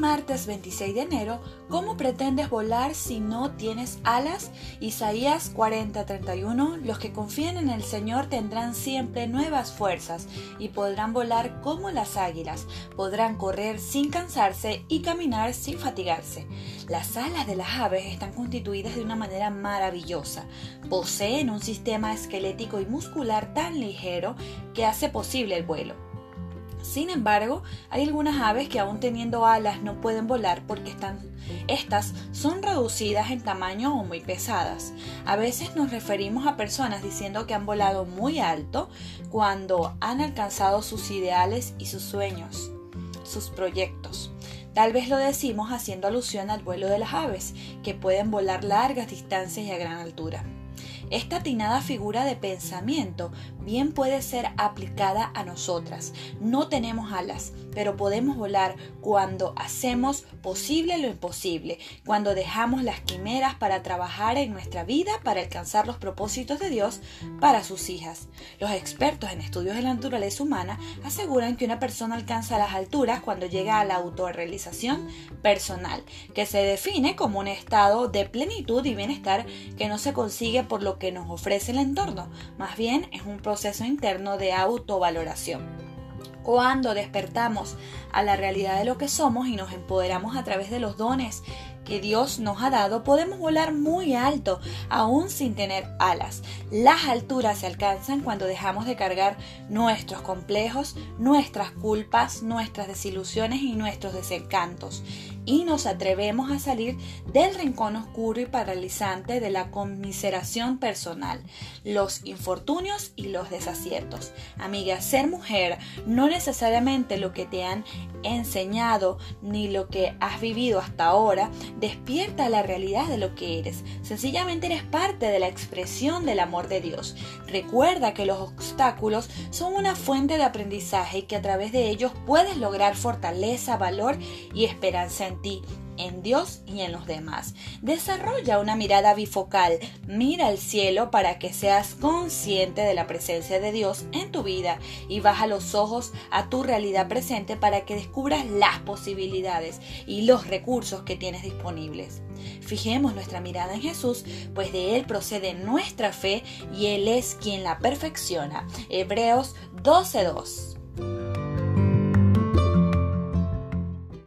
martes 26 de enero, ¿cómo pretendes volar si no tienes alas? Isaías 40:31, los que confían en el Señor tendrán siempre nuevas fuerzas y podrán volar como las águilas, podrán correr sin cansarse y caminar sin fatigarse. Las alas de las aves están constituidas de una manera maravillosa. Poseen un sistema esquelético y muscular tan ligero que hace posible el vuelo. Sin embargo, hay algunas aves que aún teniendo alas no pueden volar porque están, estas son reducidas en tamaño o muy pesadas. A veces nos referimos a personas diciendo que han volado muy alto cuando han alcanzado sus ideales y sus sueños, sus proyectos. Tal vez lo decimos haciendo alusión al vuelo de las aves, que pueden volar largas distancias y a gran altura. Esta atinada figura de pensamiento bien puede ser aplicada a nosotras. No tenemos alas, pero podemos volar cuando hacemos posible lo imposible, cuando dejamos las quimeras para trabajar en nuestra vida para alcanzar los propósitos de Dios para sus hijas. Los expertos en estudios de la naturaleza humana aseguran que una persona alcanza las alturas cuando llega a la autorrealización personal, que se define como un estado de plenitud y bienestar que no se consigue por lo que nos ofrece el entorno, más bien es un proceso interno de autovaloración. Cuando despertamos a la realidad de lo que somos y nos empoderamos a través de los dones que Dios nos ha dado, podemos volar muy alto, aún sin tener alas. Las alturas se alcanzan cuando dejamos de cargar nuestros complejos, nuestras culpas, nuestras desilusiones y nuestros desencantos y nos atrevemos a salir del rincón oscuro y paralizante de la conmiseración personal, los infortunios y los desaciertos. Amiga, ser mujer no necesariamente lo que te han enseñado ni lo que has vivido hasta ahora despierta la realidad de lo que eres. Sencillamente eres parte de la expresión del amor de Dios. Recuerda que los obstáculos son una fuente de aprendizaje y que a través de ellos puedes lograr fortaleza, valor y esperanza en ti en Dios y en los demás. Desarrolla una mirada bifocal, mira al cielo para que seas consciente de la presencia de Dios en tu vida y baja los ojos a tu realidad presente para que descubras las posibilidades y los recursos que tienes disponibles. Fijemos nuestra mirada en Jesús, pues de Él procede nuestra fe y Él es quien la perfecciona. Hebreos 12.2